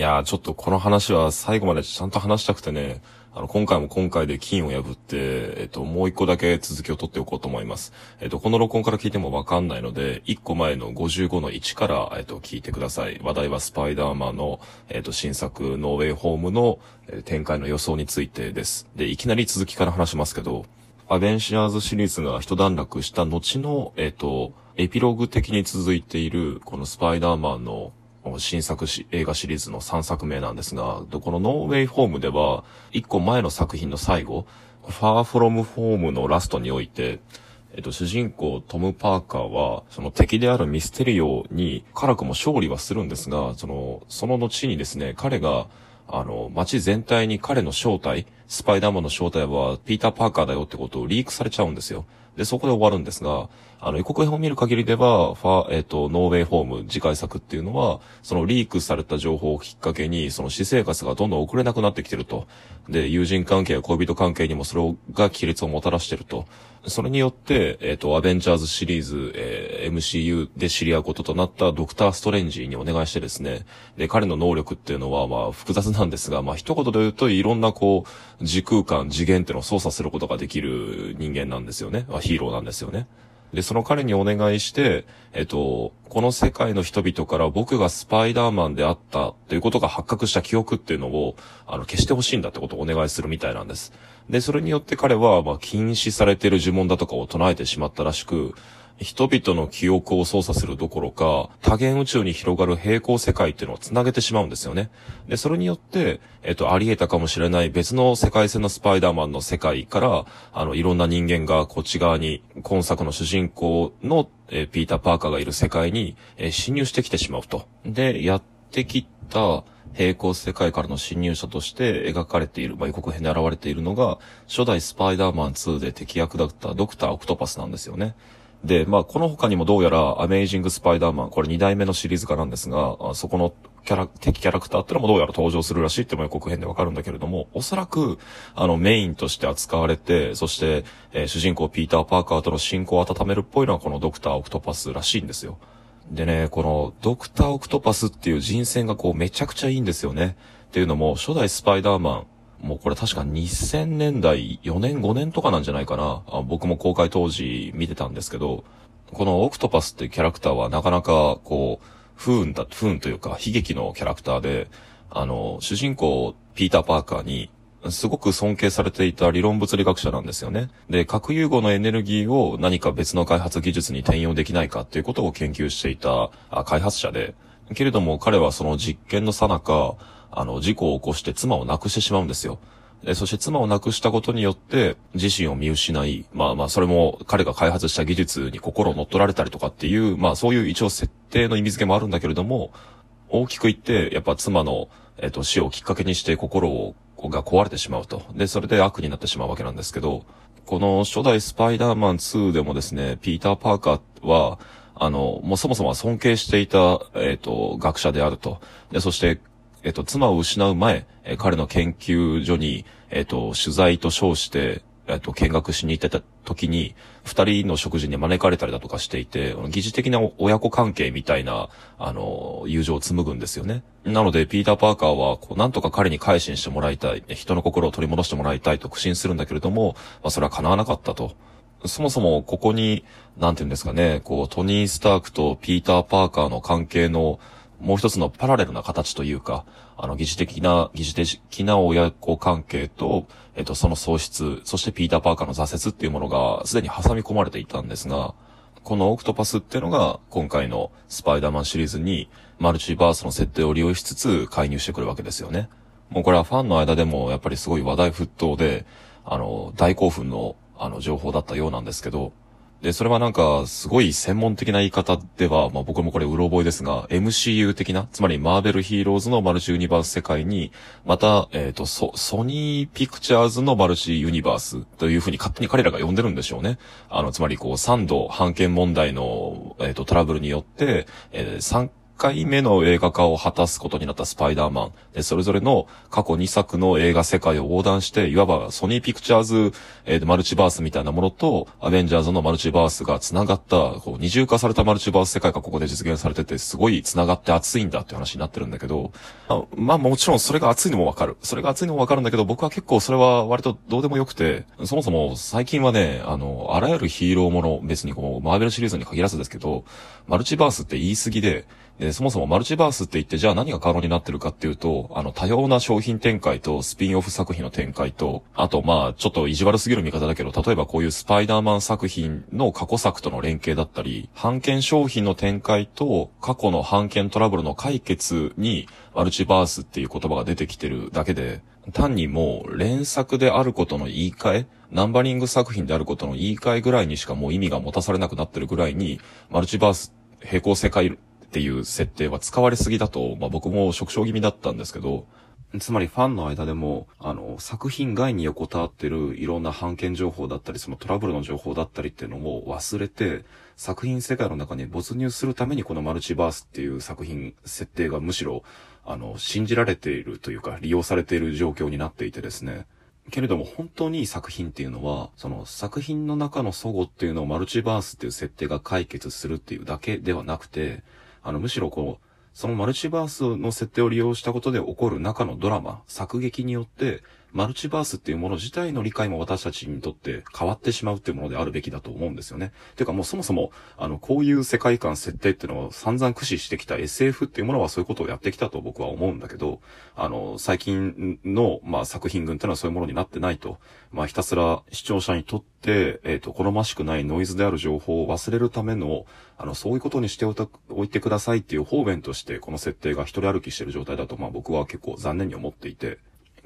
いやー、ちょっとこの話は最後までちゃんと話したくてね、あの、今回も今回で金を破って、えっと、もう一個だけ続きを取っておこうと思います。えっと、この録音から聞いてもわかんないので、一個前の55の1から、えっと、聞いてください。話題はスパイダーマンの、えっと、新作、ノーウェイホームの、え、展開の予想についてです。で、いきなり続きから話しますけど、アベンシアーズシリーズが一段落した後の、えっと、エピローグ的に続いている、このスパイダーマンの新作映画シリーズの3作目なんですが、このノーウェイホームでは、1個前の作品の最後、ファーフロムホームのラストにおいて、えっと、主人公トム・パーカーは、その敵であるミステリオに辛くも勝利はするんですが、その、その後にですね、彼が、あの、街全体に彼の正体、スパイダーマンの正体はピーター・パーカーだよってことをリークされちゃうんですよ。で、そこで終わるんですが、あの、予告編を見る限りでは、ファ、えっ、ー、と、ノーウェイホーム、次回作っていうのは、そのリークされた情報をきっかけに、その私生活がどんどん遅れなくなってきてると。で、友人関係や恋人関係にもそれが亀裂をもたらしてると。それによって、えっ、ー、と、アベンジャーズシリーズ、えー、MCU で知り合うこととなったドクター・ストレンジにお願いしてですね、で、彼の能力っていうのは、まあ、複雑なんですが、まあ、一言で言うと、いろんな、こう、時空間、次元っていうのを操作することができる人間なんですよね。まあヒーローなんですよね。で、その彼にお願いして、えっと、この世界の人々から僕がスパイダーマンであったっていうことが発覚した記憶っていうのを、あの、消してほしいんだってことをお願いするみたいなんです。で、それによって彼は、まあ、禁止されている呪文だとかを唱えてしまったらしく、人々の記憶を操作するどころか、多元宇宙に広がる平行世界っていうのを繋げてしまうんですよね。で、それによって、えっと、あり得たかもしれない別の世界線のスパイダーマンの世界から、あの、いろんな人間がこっち側に、今作の主人公の、えー、ピーター・パーカーがいる世界に、えー、侵入してきてしまうと。で、やってきた、平行世界からの侵入者として描かれている、まあ、予告編で現れているのが、初代スパイダーマン2で敵役だったドクター・オクトパスなんですよね。で、まあ、この他にもどうやら、アメイジング・スパイダーマン、これ2代目のシリーズ化なんですが、そこのキャラ、敵キャラクターってのもどうやら登場するらしいっても予告編でわかるんだけれども、おそらく、あの、メインとして扱われて、そして、えー、主人公ピーター・パーカーとの進行を温めるっぽいのはこのドクター・オクトパスらしいんですよ。でね、このドクター・オクトパスっていう人選がこうめちゃくちゃいいんですよね。っていうのも、初代スパイダーマン、もうこれ確か2000年代4年5年とかなんじゃないかな。あ僕も公開当時見てたんですけど、このオクトパスってキャラクターはなかなか、こう、不運だ、不運というか、悲劇のキャラクターで、あの、主人公、ピーター・パーカーに、すごく尊敬されていた理論物理学者なんですよね。で、核融合のエネルギーを何か別の開発技術に転用できないかっていうことを研究していた開発者で、けれども彼はその実験のさなか、あの、事故を起こして妻を亡くしてしまうんですよ。えそして妻を亡くしたことによって、自身を見失い、まあまあ、それも彼が開発した技術に心を乗っ取られたりとかっていう、まあそういう一応設定の意味付けもあるんだけれども、大きく言って、やっぱ妻の、えっと、死をきっかけにして心を、が壊れてしまうと。で、それで悪になってしまうわけなんですけど、この初代スパイダーマン2でもですね、ピーター・パーカーは、あの、もうそもそも尊敬していた、えっ、と、学者であると。で、そして、えっと、妻を失う前、え彼の研究所に、えっと、取材と称して、えっと、見学しに行ってた時に、二人の食事に招かれたりだとかしていて、疑似的な親子関係みたいな、あの、友情を紡ぐんですよね。なので、ピーター・パーカーは、こう、なんとか彼に改心してもらいたい、人の心を取り戻してもらいたいと苦心するんだけれども、まあ、それは叶わなかったと。そもそも、ここに、なんていうんですかね、こう、トニー・スタークとピーター・パーカーの関係の、もう一つのパラレルな形というか、あの、疑似的な、疑似的な親子関係と、えっと、その喪失、そしてピーター・パーカーの挫折っていうものが、すでに挟み込まれていたんですが、このオクトパスっていうのが、今回のスパイダーマンシリーズに、マルチバースの設定を利用しつつ、介入してくるわけですよね。もうこれはファンの間でも、やっぱりすごい話題沸騰で、あの、大興奮の、あの、情報だったようなんですけど、で、それはなんか、すごい専門的な言い方では、まあ僕もこれうろ覚えですが、MCU 的な、つまりマーベルヒーローズのマルチユニバース世界に、また、えっ、ー、と、ソ、ソニーピクチャーズのマルチユニバースというふうに勝手に彼らが呼んでるんでしょうね。あの、つまりこう、3度判権問題の、えっ、ー、と、トラブルによって、えー、3回目の映画化を果たすことになったスパイダーマン。で、それぞれの過去2作の映画世界を横断して、いわばソニーピクチャーズ、えー、マルチバースみたいなものと、アベンジャーズのマルチバースが繋がった、こう、二重化されたマルチバース世界がここで実現されてて、すごい繋がって熱いんだって話になってるんだけど、あまあもちろんそれが熱いのもわかる。それが熱いのもわかるんだけど、僕は結構それは割とどうでもよくて、そもそも最近はね、あの、あらゆるヒーローもの、別にこう、マーベルシリーズに限らずですけど、マルチバースって言い過ぎで、で、そもそもマルチバースって言って、じゃあ何が可能になってるかっていうと、あの、多様な商品展開とスピンオフ作品の展開と、あと、まあ、ちょっと意地悪すぎる見方だけど、例えばこういうスパイダーマン作品の過去作との連携だったり、版権商品の展開と過去の版権トラブルの解決に、マルチバースっていう言葉が出てきてるだけで、単にもう連作であることの言い換え、ナンバリング作品であることの言い換えぐらいにしかもう意味が持たされなくなってるぐらいに、マルチバース並行世界っていう設定は使われすぎだと、まあ僕も触傷気味だったんですけど、つまりファンの間でも、あの、作品外に横たわってるいろんな版権情報だったり、そのトラブルの情報だったりっていうのを忘れて、作品世界の中に没入するためにこのマルチバースっていう作品設定がむしろ、あの、信じられているというか、利用されている状況になっていてですね。けれども本当に作品っていうのは、その作品の中の祖語っていうのをマルチバースっていう設定が解決するっていうだけではなくて、あの、むしろこう、そのマルチバースの設定を利用したことで起こる中のドラマ、作劇によって、マルチバースっていうもの自体の理解も私たちにとって変わってしまうっていうものであるべきだと思うんですよね。ていうかもうそもそも、あの、こういう世界観設定っていうのを散々駆使してきた SF っていうものはそういうことをやってきたと僕は思うんだけど、あの、最近の、まあ、作品群っていうのはそういうものになってないと。まあ、ひたすら視聴者にとって、えっ、ー、と、好ましくないノイズである情報を忘れるための、あの、そういうことにしておいてくださいっていう方便として、この設定が一人歩きしてる状態だと、まあ僕は結構残念に思っていて、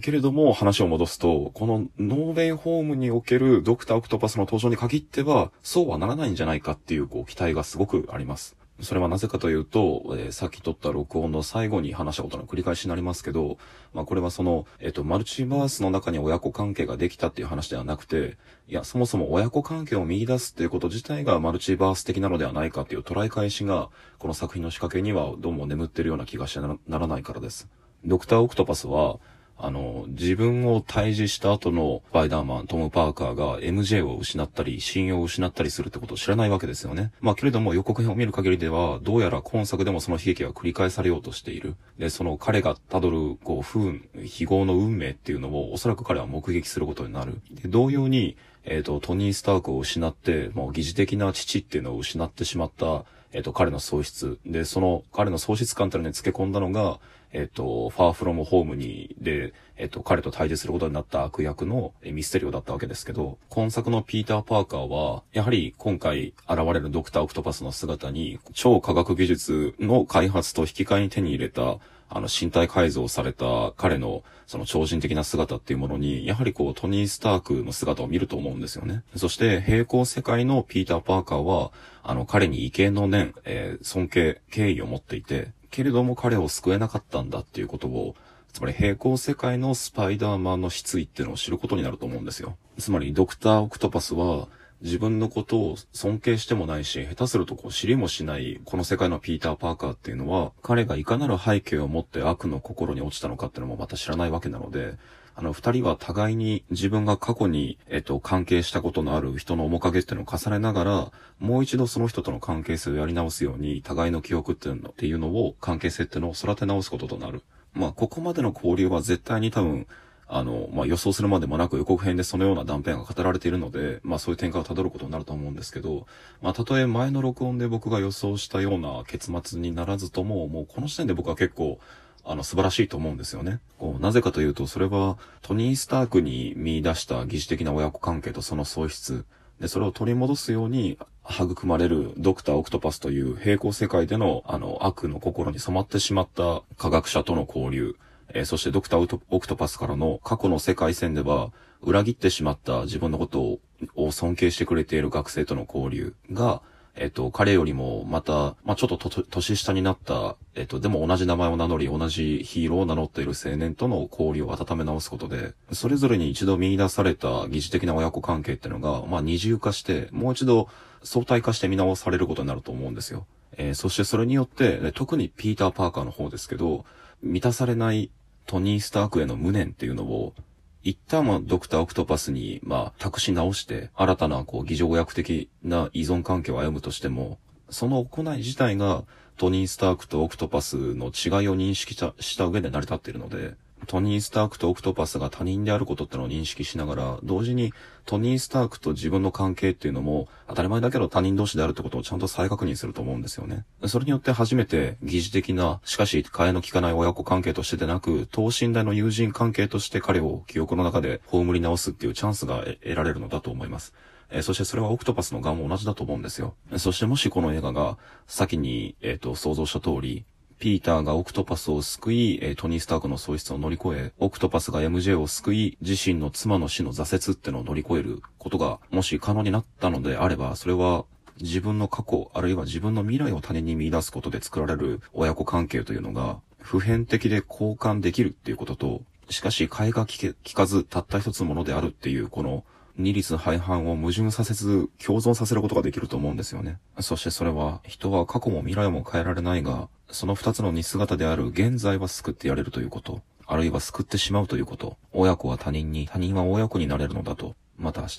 けれども、話を戻すと、このノーベンホームにおけるドクターオクトパスの登場に限っては、そうはならないんじゃないかっていう、こう、期待がすごくあります。それはなぜかというと、えー、さっき撮った録音の最後に話したことの繰り返しになりますけど、まあこれはその、えっ、ー、と、マルチバースの中に親子関係ができたっていう話ではなくて、いや、そもそも親子関係を見出すっていうこと自体がマルチバース的なのではないかっていう捉え返しが、この作品の仕掛けにはどうも眠ってるような気がしてならないからです。ドクターオクトパスは、あの、自分を退治した後のスパイダーマン、トム・パーカーが MJ を失ったり、信用を失ったりするってことを知らないわけですよね。まあ、けれども予告編を見る限りでは、どうやら今作でもその悲劇が繰り返されようとしている。で、その彼が辿る、こう、不運、非業の運命っていうのを、おそらく彼は目撃することになる。で、同様に、えっ、ー、と、トニー・スタークを失って、もう疑似的な父っていうのを失ってしまった、えっ、と、彼の喪失。で、その彼の喪失感っていうのに付け込んだのが、えっ、と、ファーフロムホームに、で、えっ、と、彼と対峙することになった悪役のミステリオだったわけですけど、今作のピーター・パーカーは、やはり今回現れるドクター・オクトパスの姿に、超科学技術の開発と引き換えに手に入れた、あの、身体改造された彼の、その超人的な姿っていうものに、やはりこう、トニー・スタークの姿を見ると思うんですよね。そして、平行世界のピーター・パーカーは、あの、彼に畏敬の念、えー、尊敬、敬意を持っていて、けれども彼を救えなかったんだっていうことを、つまり平行世界のスパイダーマンの失意っていうのを知ることになると思うんですよ。つまりドクター・オクトパスは自分のことを尊敬してもないし、下手するとこう知りもしないこの世界のピーター・パーカーっていうのは、彼がいかなる背景を持って悪の心に落ちたのかっていうのもまた知らないわけなので、あの、二人は互いに自分が過去に、えっと、関係したことのある人の面影っていうのを重ねながら、もう一度その人との関係性をやり直すように、互いの記憶っていうのていうのを、関係性っていうのを育て直すこととなる。まあ、ここまでの交流は絶対に多分、あの、まあ、予想するまでもなく予告編でそのような断片が語られているので、まあ、そういう展開を辿ることになると思うんですけど、まあ、たとえ前の録音で僕が予想したような結末にならずとも、もうこの時点で僕は結構、あの、素晴らしいと思うんですよね。こうなぜかというと、それは、トニー・スタークに見出した疑似的な親子関係とその喪失、で、それを取り戻すように、育まれるドクター・オクトパスという平行世界での、あの、悪の心に染まってしまった科学者との交流、えー、そしてドクター・オクトパスからの過去の世界線では、裏切ってしまった自分のことを尊敬してくれている学生との交流が、えっと、彼よりもまた、まあ、ちょっと年下になった、えっと、でも同じ名前を名乗り、同じヒーローを名乗っている青年との交流を温め直すことで、それぞれに一度見出された疑似的な親子関係っていうのが、まあ、二重化して、もう一度相対化して見直されることになると思うんですよ。えーそしてそれによって、特にピーター・パーカーの方ですけど、満たされないトニー・スタークへの無念っていうのを、一旦はドクター・オクトパスに、まあ、託し直して、新たな、こう、議場役的な依存関係を歩むとしても、その行い自体が、トニー・スタークとオクトパスの違いを認識した上で成り立っているので、トニー・スタークとオクトパスが他人であることってのを認識しながら、同時にトニー・スタークと自分の関係っていうのも、当たり前だけど他人同士であるってことをちゃんと再確認すると思うんですよね。それによって初めて疑似的な、しかし替えの利かない親子関係としてでなく、等身大の友人関係として彼を記憶の中で葬り直すっていうチャンスが得られるのだと思います。えそしてそれはオクトパスの側も同じだと思うんですよ。そしてもしこの映画が、先に、えっ、と、想像した通り、ピーターがオクトパスを救い、えトニー・スタークの喪失を乗り越え、オクトパスが MJ を救い、自身の妻の死の挫折ってのを乗り越えることが、もし可能になったのであれば、それは、自分の過去、あるいは自分の未来を他人に見出すことで作られる親子関係というのが、普遍的で交換できるっていうことと、しかし、替えが聞け聞かず、たった一つものであるっていう、この、二律背反を矛盾させず、共存させることができると思うんですよね。そしてそれは、人は過去も未来も変えられないが、その二つの似姿である現在は救ってやれるということ、あるいは救ってしまうということ、親子は他人に、他人は親子になれるのだと、また明日。